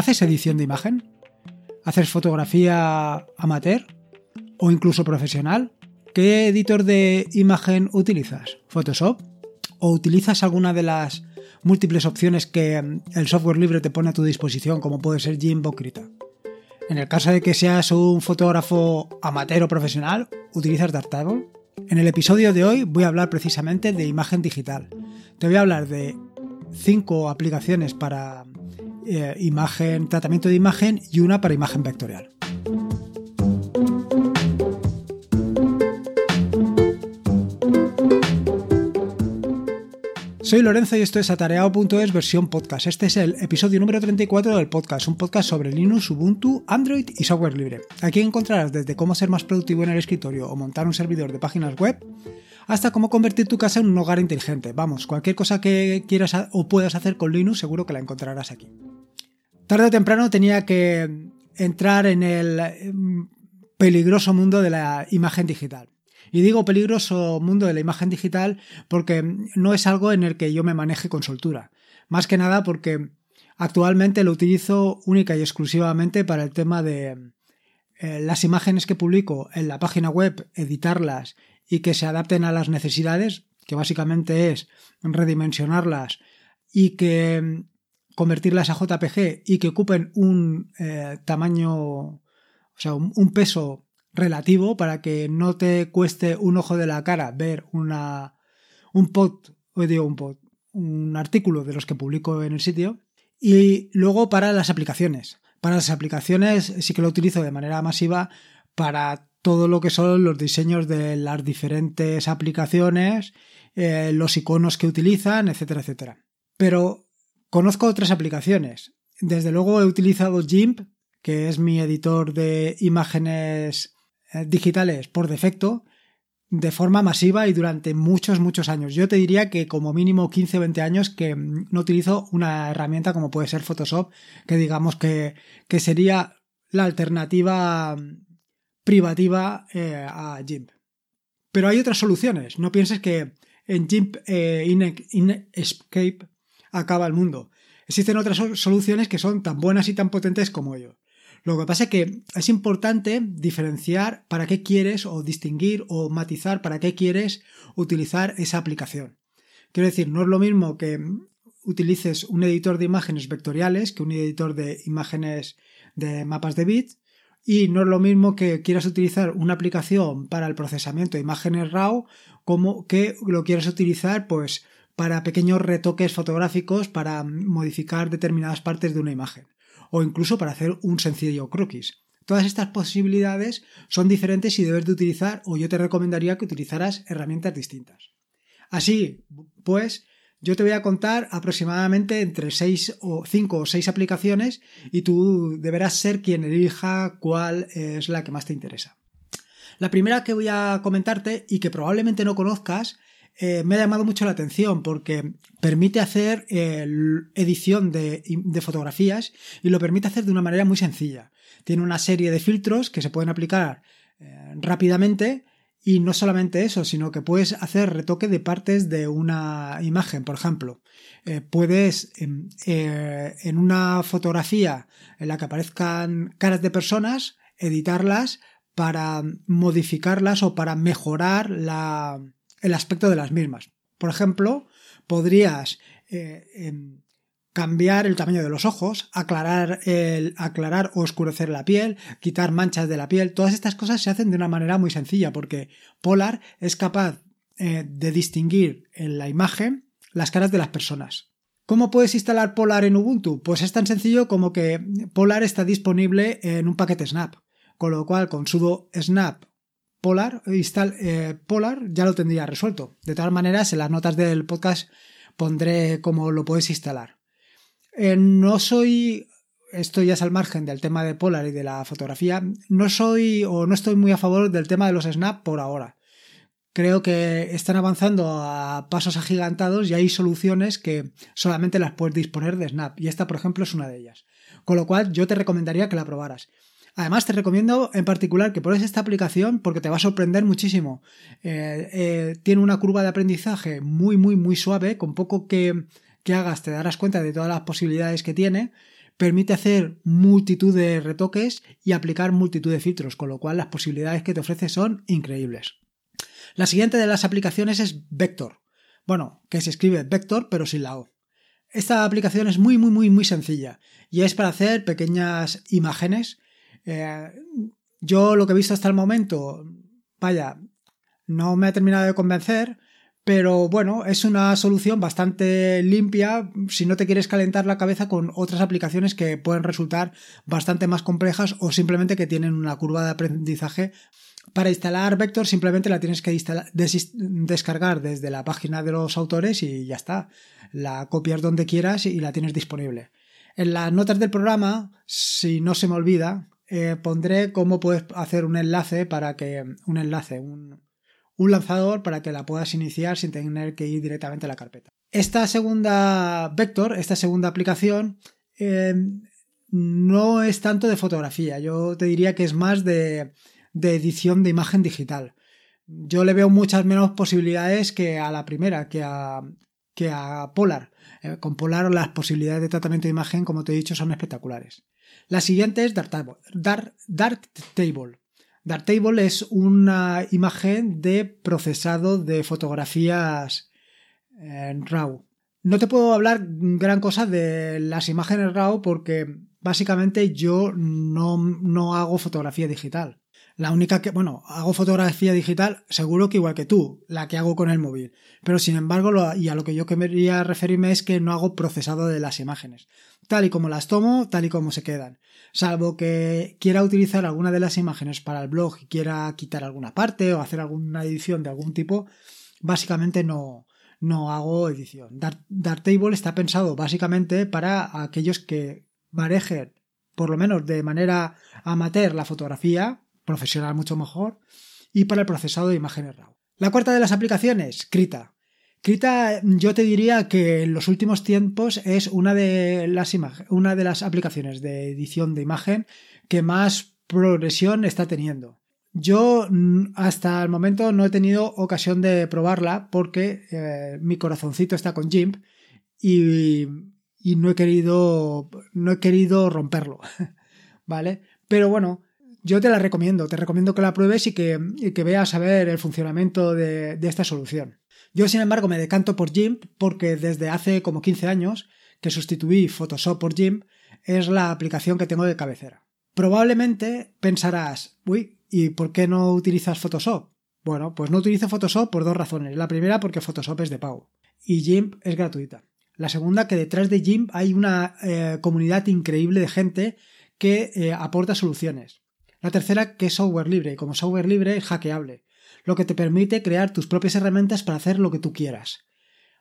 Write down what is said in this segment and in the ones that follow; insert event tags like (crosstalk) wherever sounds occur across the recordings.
¿Haces edición de imagen? ¿Haces fotografía amateur? ¿O incluso profesional? ¿Qué editor de imagen utilizas? ¿Photoshop? ¿O utilizas alguna de las múltiples opciones que mm, el software libre te pone a tu disposición, como puede ser GIMP o Krita? En el caso de que seas un fotógrafo amateur o profesional, ¿utilizas Darktable? En el episodio de hoy voy a hablar precisamente de imagen digital. Te voy a hablar de cinco aplicaciones para eh, imagen, tratamiento de imagen y una para imagen vectorial. Soy Lorenzo y esto es atareado.es versión podcast. Este es el episodio número 34 del podcast, un podcast sobre Linux, Ubuntu, Android y software libre. Aquí encontrarás desde cómo ser más productivo en el escritorio o montar un servidor de páginas web hasta cómo convertir tu casa en un hogar inteligente. Vamos, cualquier cosa que quieras o puedas hacer con Linux seguro que la encontrarás aquí. Tarde o temprano tenía que entrar en el mm, peligroso mundo de la imagen digital. Y digo peligroso mundo de la imagen digital porque no es algo en el que yo me maneje con soltura. Más que nada porque actualmente lo utilizo única y exclusivamente para el tema de eh, las imágenes que publico en la página web, editarlas y que se adapten a las necesidades, que básicamente es redimensionarlas y que mm, convertirlas a JPG y que ocupen un eh, tamaño, o sea, un, peso relativo para que no te cueste un ojo de la cara ver una, un pod, o digo un pod, un artículo de los que publico en el sitio. Y luego para las aplicaciones. Para las aplicaciones sí que lo utilizo de manera masiva para todo lo que son los diseños de las diferentes aplicaciones, eh, los iconos que utilizan, etcétera, etcétera. Pero conozco otras aplicaciones. Desde luego he utilizado GIMP, que es mi editor de imágenes eh, digitales por defecto, de forma masiva y durante muchos, muchos años. Yo te diría que como mínimo 15 o 20 años que mm, no utilizo una herramienta como puede ser Photoshop, que digamos que, que sería la alternativa mm, privativa eh, a GIMP. Pero hay otras soluciones. No pienses que en GIMP eh, Inkscape acaba el mundo. Existen otras soluciones que son tan buenas y tan potentes como yo. Lo que pasa es que es importante diferenciar para qué quieres o distinguir o matizar para qué quieres utilizar esa aplicación. Quiero decir, no es lo mismo que utilices un editor de imágenes vectoriales que un editor de imágenes de mapas de bits y no es lo mismo que quieras utilizar una aplicación para el procesamiento de imágenes RAW como que lo quieras utilizar pues para pequeños retoques fotográficos para modificar determinadas partes de una imagen o incluso para hacer un sencillo croquis. Todas estas posibilidades son diferentes y debes de utilizar o yo te recomendaría que utilizaras herramientas distintas. Así, pues, yo te voy a contar aproximadamente entre 6 o 5 o 6 aplicaciones y tú deberás ser quien elija cuál es la que más te interesa. La primera que voy a comentarte y que probablemente no conozcas eh, me ha llamado mucho la atención porque permite hacer edición de, fotografías y lo permite hacer de una manera muy sencilla. Tiene una serie de filtros que se pueden aplicar eh, rápidamente y no solamente eso, sino que puedes hacer retoque de partes de una imagen. Por ejemplo, eh, puedes em, en una fotografía en la que aparezcan caras de personas, editarlas para modificarlas o para mejorar el aspecto de las mismas. Por ejemplo, podrías eh, em, cambiar el tamaño de los ojos, aclarar, el, aclarar o oscurecer la piel, quitar manchas de la piel. Todas estas cosas se hacen de una manera muy sencilla porque Polar es capaz eh, de distinguir en la imagen las caras de las personas. ¿Cómo puedes instalar Polar en Ubuntu? Pues es tan sencillo como que Polar está disponible en un paquete Snap, con lo cual con sudo snap Polar, install, eh, Polar ya lo tendría resuelto. De todas maneras, en las notas del podcast pondré cómo lo puedes instalar. Eh, no soy, esto ya es al margen del tema de Polar y de la fotografía, no soy o no estoy muy a favor del tema de los snap por ahora. Creo que están avanzando a pasos agigantados y hay soluciones que solamente las puedes disponer de Snap y esta por ejemplo es una de ellas. Con lo cual yo te recomendaría que la probaras. Además, te recomiendo en particular que pruebes esta aplicación porque te va a sorprender muchísimo. Eh, eh, tiene una curva de aprendizaje muy, muy, muy suave, con poco que, que hagas te darás cuenta de todas las posibilidades que tiene, permite hacer multitud de retoques y aplicar multitud de filtros, con lo cual las posibilidades que te ofrece son increíbles. La siguiente de las aplicaciones es Vector. Bueno, que se escribe Vector pero sin la O. Esta aplicación es muy, muy, muy, muy sencilla y es para hacer pequeñas imágenes. Eh, yo lo que he visto hasta el momento, vaya, no me ha terminado de convencer, pero bueno, es una solución bastante limpia si no te quieres calentar la cabeza con otras aplicaciones que pueden resultar bastante más complejas o simplemente que tienen una curva de aprendizaje. Para instalar Vector simplemente la tienes que descargar desde la página de los autores y ya está. La copias donde quieras y la tienes disponible. En las notas del programa, si no se me olvida, eh, pondré cómo puedes hacer un enlace para que un enlace, un, un lanzador para que la puedas iniciar sin tener que ir directamente a la carpeta. Esta segunda vector, esta segunda aplicación, eh, no es tanto de fotografía, yo te diría que es más de, edición de imagen digital. Yo le veo muchas menos posibilidades que a la primera, que a, que a Polar. Eh, con Polar las posibilidades de tratamiento de imagen, como te he dicho, son espectaculares. La siguiente es Darktable. Darktable es una imagen de procesado de fotografías en RAW. No te puedo hablar gran cosa de las imágenes RAW porque básicamente yo no, no hago fotografía digital. La única que, bueno, hago fotografía digital seguro que igual que tú, la que hago con el móvil. Pero sin embargo, y a lo que yo quería referirme es que no hago procesado de las imágenes. Tal y como las tomo, tal y como se quedan. Salvo que quiera utilizar alguna de las imágenes para el blog y quiera quitar alguna parte o hacer alguna edición de algún tipo, básicamente no, no hago edición. Darktable está pensado básicamente para aquellos que manejen, por lo menos de manera amateur, la fotografía, profesional mucho mejor, y para el procesado de imágenes RAW. La cuarta de las aplicaciones, Krita. Krita yo te diría que en los últimos tiempos es una de las, una de las aplicaciones de edición de imagen que más progresión está teniendo. Yo mm, hasta el momento no he tenido ocasión de probarla porque eh, mi corazoncito está con GIMP y, y, no he querido no he querido romperlo, (laughs) ¿vale? Pero bueno, yo te la recomiendo, te recomiendo que la pruebes y que, veas a ver el funcionamiento de, esta solución. Yo, sin embargo, me decanto por GIMP porque desde hace como 15 años que sustituí Photoshop por GIMP es la aplicación que tengo de cabecera. Probablemente pensarás, uy, ¿y por qué no utilizas Photoshop? Bueno, pues no utilizo Photoshop por dos razones. La primera porque Photoshop es de pago y GIMP es gratuita. La segunda que detrás de GIMP hay una eh, comunidad increíble de gente que eh, aporta soluciones. La tercera, que es software libre, y como software libre es hackeable, lo que te permite crear tus propias herramientas para hacer lo que tú quieras.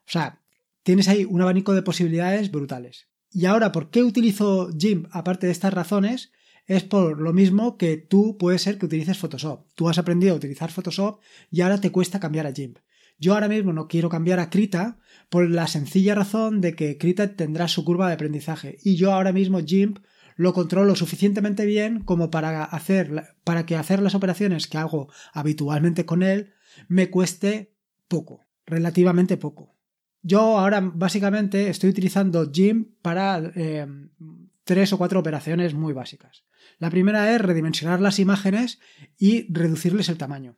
O sea, tienes ahí un abanico de posibilidades brutales. Y ahora, ¿por qué utilizo GIMP aparte de estas razones? Es por lo mismo que tú puedes ser que utilices Photoshop. Tú has aprendido a utilizar Photoshop y ahora te cuesta cambiar a GIMP. Yo ahora mismo no quiero cambiar a Krita por la sencilla razón de que Krita tendrá su curva de aprendizaje y yo ahora mismo GIMP lo controlo suficientemente bien como para hacer para que hacer las operaciones que hago habitualmente con él me cueste poco, relativamente poco. Yo ahora básicamente estoy utilizando Jim para eh, tres o cuatro operaciones muy básicas. La primera es redimensionar las imágenes y reducirles el tamaño.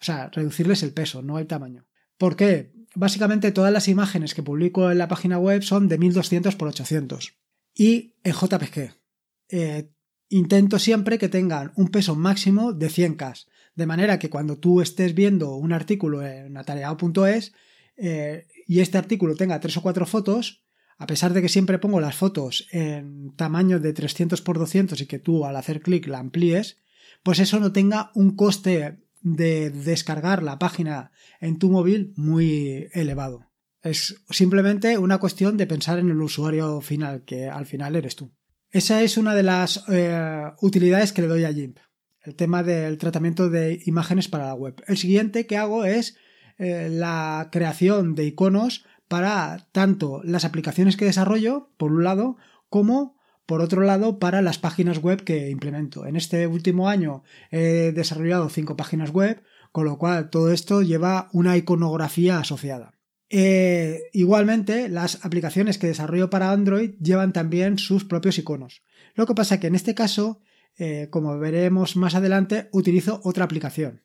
O sea, reducirles el peso, no el tamaño. ¿Por qué? Básicamente todas las imágenes que publico en la página web son de 1200 x 800 y en JPG. Eh, intento siempre que tengan un peso máximo de 100K, de manera que cuando tú estés viendo un artículo en atareado.es eh, y este artículo tenga tres o cuatro fotos, a pesar de que siempre pongo las fotos en tamaño de 300 x 200 y que tú al hacer clic la amplíes, pues eso no tenga un coste de descargar la página en tu móvil muy elevado. Es simplemente una cuestión de pensar en el usuario final, que al final eres tú. Esa es una de las eh, utilidades que le doy a GIMP, el tema del tratamiento de imágenes para la web. El siguiente que hago es eh, la creación de iconos para tanto las aplicaciones que desarrollo, por un lado, como por otro lado para las páginas web que implemento. En este último año he desarrollado cinco páginas web, con lo cual todo esto lleva una iconografía asociada. Eh, igualmente, las aplicaciones que desarrollo para Android llevan también sus propios iconos. Lo que pasa que en este caso, eh, como veremos más adelante, utilizo otra aplicación.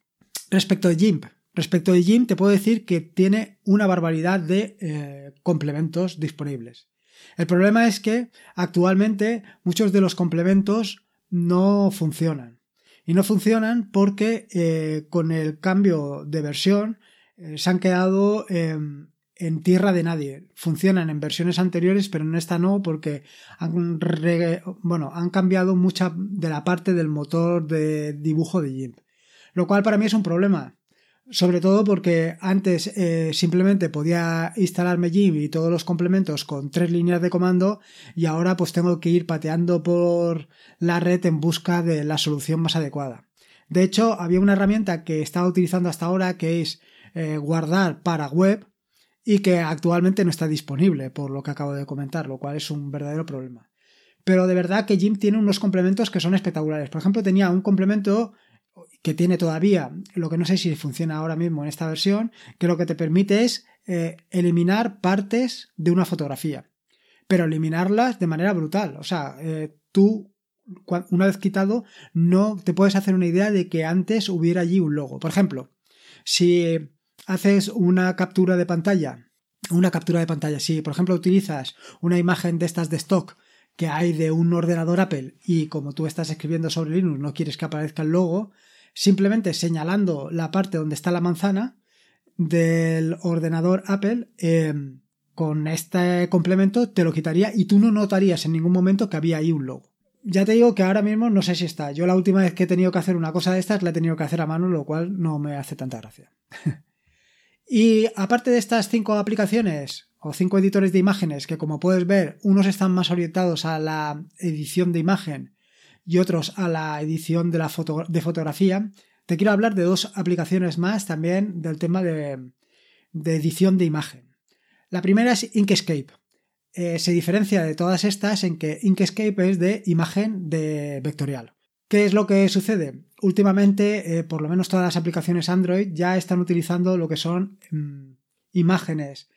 Respecto de GIMP, respecto de GIMP te puedo decir que tiene una barbaridad de eh, complementos disponibles. El problema es que actualmente muchos de los complementos no funcionan. Y no funcionan porque con el cambio de versión se han quedado em, en tierra de nadie. Funcionan en versiones anteriores, pero en esta no, porque han, bueno, han cambiado mucha de la parte del motor de dibujo de GIMP. Lo cual para mí es un problema. Sobre todo porque antes eh, simplemente podía instalarme GIMP y todos los complementos con tres líneas de comando y ahora pues tengo que ir pateando por la red en busca de la solución más adecuada. De hecho, había una herramienta que estaba utilizando hasta ahora que es eh, guardar para web y que actualmente no está disponible, por lo que acabo de comentar, lo cual es un verdadero problema. Pero de verdad que Jim tiene unos complementos que son espectaculares. Por ejemplo, tenía un complemento que tiene todavía, lo que no sé si funciona ahora mismo en esta versión, que lo que te permite es eh, eliminar partes de una fotografía, pero eliminarlas de manera brutal. O sea, eh, tú, una vez quitado, no te puedes hacer una idea de que antes hubiera allí un logo. Por ejemplo, si haces una captura de pantalla, una captura de pantalla, si por ejemplo utilizas una imagen de estas de stock que hay de un ordenador Apple y como tú estás escribiendo sobre Linux no quieres que aparezca el logo, simplemente señalando la parte donde está la manzana del ordenador Apple, em, con este complemento te lo quitaría y tú no notarías en ningún momento que había ahí un logo. Ya te digo que ahora mismo no sé si está. Yo la última vez que he tenido que hacer una cosa de estas la he tenido que hacer a mano, lo cual no me hace tanta gracia. (laughs) Y aparte de estas cinco aplicaciones o cinco editores de imágenes que como puedes ver unos están más orientados a la edición de imagen y otros a la edición de, la de fotografía, te quiero hablar de dos aplicaciones más también del tema de, edición de imagen. La primera es Inkscape. Eh, se diferencia de todas estas en que Inkscape es de imagen de vectorial. ¿Qué es lo que sucede? Últimamente, eh, por lo menos todas las aplicaciones Android ya están utilizando lo que son mm, imágenes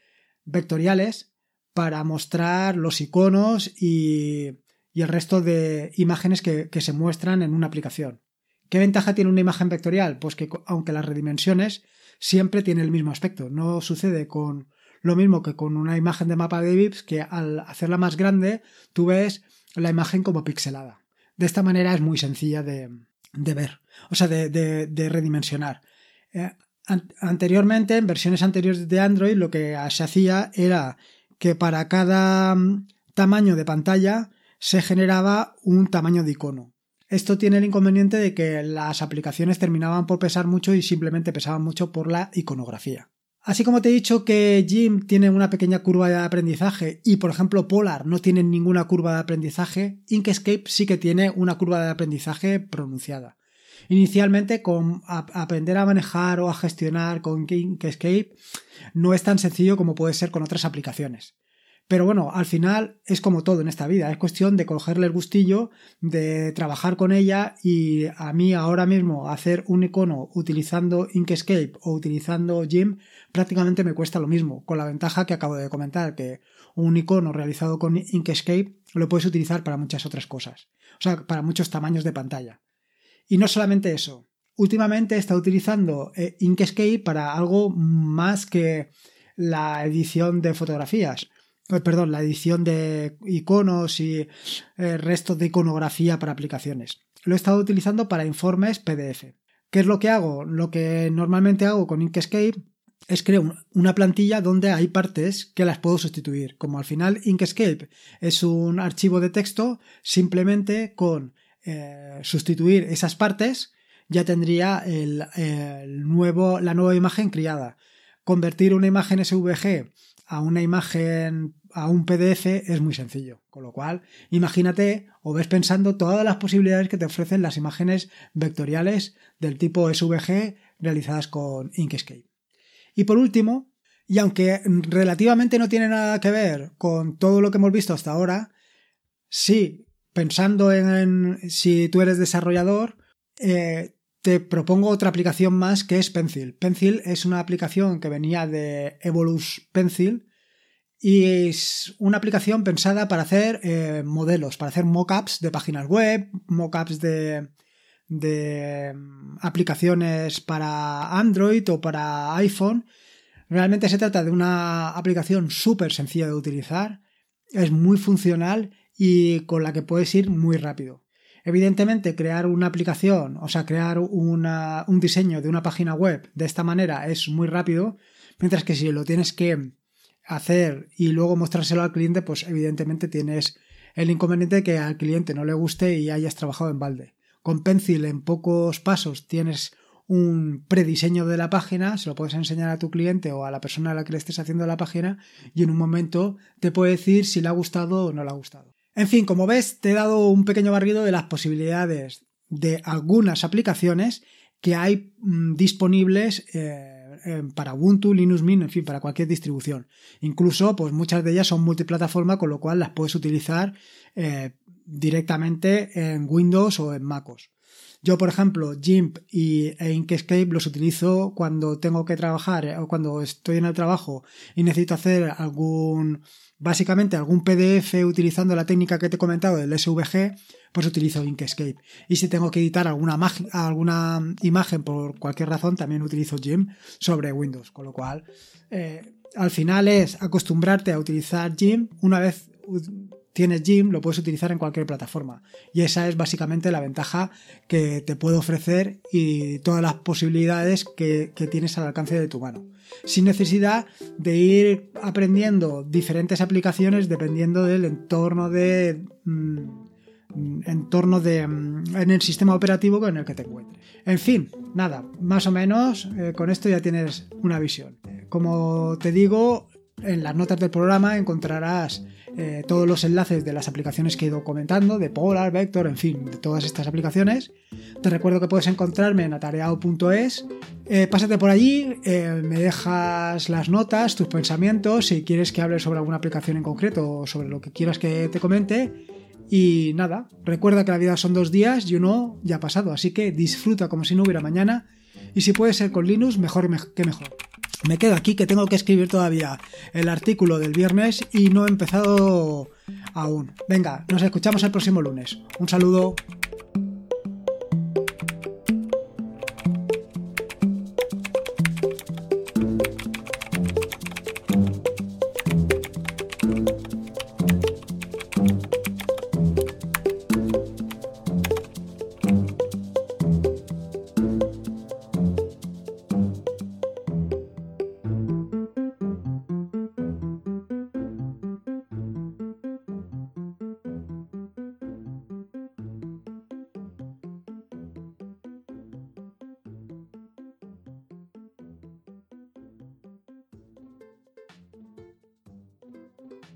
vectoriales para mostrar los iconos y, el resto de imágenes que, se muestran en una aplicación. ¿Qué ventaja tiene una imagen vectorial? Pues que aunque las redimensiones siempre tienen el mismo aspecto. No sucede con lo mismo que con una imagen de mapa de VIPs que al hacerla más grande tú ves la imagen como pixelada. De esta manera es muy sencilla de, ver, o sea, de, redimensionar. Eh, anteriormente, en versiones anteriores de Android, lo que se hacía era que para cada mm, tamaño de pantalla se generaba un tamaño de icono. Esto tiene el inconveniente de que las aplicaciones terminaban por pesar mucho y simplemente pesaban mucho por la iconografía. Así como te he dicho que Jim tiene una pequeña curva de aprendizaje y por ejemplo Polar no tiene ninguna curva de aprendizaje, Inkscape sí que tiene una curva de aprendizaje pronunciada. Inicialmente con aprender a manejar o a gestionar con Inkscape no es tan sencillo como puede ser con otras aplicaciones. Pero bueno, al final es como todo en esta vida, es cuestión de cogerle el gustillo, de trabajar con ella y a mí ahora mismo hacer un icono utilizando Inkscape o utilizando Jim prácticamente me cuesta lo mismo, con la ventaja que acabo de comentar, que un icono realizado con Inkscape lo puedes utilizar para muchas otras cosas, o sea, para muchos tamaños de pantalla. Y no solamente eso, últimamente está utilizando eh, Inkscape para algo más que la edición de fotografías perdón, la edición de iconos y eh, restos de iconografía para aplicaciones. Lo he estado utilizando para informes PDF. ¿Qué es lo que hago? Lo que normalmente hago con Inkscape es crear una plantilla donde hay partes que las puedo sustituir. Como al final Inkscape es un archivo de texto, simplemente con eh, sustituir esas partes ya tendría el, nuevo, la nueva imagen criada. Convertir una imagen SVG a una imagen, a un PDF, es muy sencillo. Con lo cual, imagínate o ves pensando todas las posibilidades que te ofrecen las imágenes vectoriales del tipo SVG realizadas con Inkscape. Y por último, y aunque relativamente no tiene nada que ver con todo lo que hemos visto hasta ahora, sí, pensando en, si tú eres desarrollador, eh, te propongo otra aplicación más que es Pencil. Pencil es una aplicación que venía de Evolus Pencil y es una aplicación pensada para hacer eh, modelos, para hacer mockups de páginas web, mockups de, mm, aplicaciones para Android o para iPhone. Realmente se trata de una aplicación súper sencilla de utilizar, es muy funcional y con la que puedes ir muy rápido. Evidentemente, crear una aplicación, o sea, crear un diseño de una página web de esta manera es muy rápido, mientras que si lo tienes que hacer y luego mostrárselo al cliente, pues evidentemente tienes el inconveniente de que al cliente no le guste y hayas trabajado en balde. Con Pencil en pocos pasos tienes un prediseño de la página, se lo puedes enseñar a tu cliente o a la persona a la que le estés haciendo la página y en un momento te puede decir si le ha gustado o no le ha gustado. En fin, como ves, te he dado un pequeño barrido de las posibilidades de algunas aplicaciones que hay mm, disponibles eh, para Ubuntu, Linux Mint, en fin, para cualquier distribución. Incluso, pues muchas de ellas son multiplataforma, con lo cual las puedes utilizar eh, directamente en Windows o en MacOS. Yo, por ejemplo, GIMP y, e Inkscape los utilizo cuando tengo que trabajar o cuando estoy en el trabajo y necesito hacer algún básicamente algún PDF utilizando la técnica que te he comentado del SVG, pues utilizo Inkscape. Y si tengo que editar alguna, alguna imagen por cualquier razón, también utilizo GIMP sobre Windows. Con lo cual, eh, al final es acostumbrarte a utilizar GIMP. Una vez tienes GIMP, lo puedes utilizar en cualquier plataforma. Y esa es básicamente la ventaja que te puede ofrecer y todas las posibilidades que, tienes al alcance de tu mano sin necesidad de ir aprendiendo diferentes aplicaciones dependiendo del entorno de mm, entorno de mm, en el sistema operativo en el que te encuentres. En fin, nada, más o menos eh, con esto ya tienes una visión. Como te digo, en las notas del programa encontrarás eh, todos los enlaces de las aplicaciones que he ido comentando, de Polar, Vector, en fin, de todas estas aplicaciones. Te recuerdo que puedes encontrarme en atareado.es. Eh, pásate por allí, eh, me dejas las notas, tus pensamientos, si quieres que hable sobre alguna aplicación en concreto o sobre lo que quieras que te comente. Y nada, recuerda que la vida son dos días y uno ya ha pasado, así que disfruta como si no hubiera mañana. Y si puede ser con Linux, mejor que mejor. Me quedo aquí que tengo que escribir todavía el artículo del viernes y no he empezado aún. Venga, nos escuchamos el próximo lunes. Un saludo.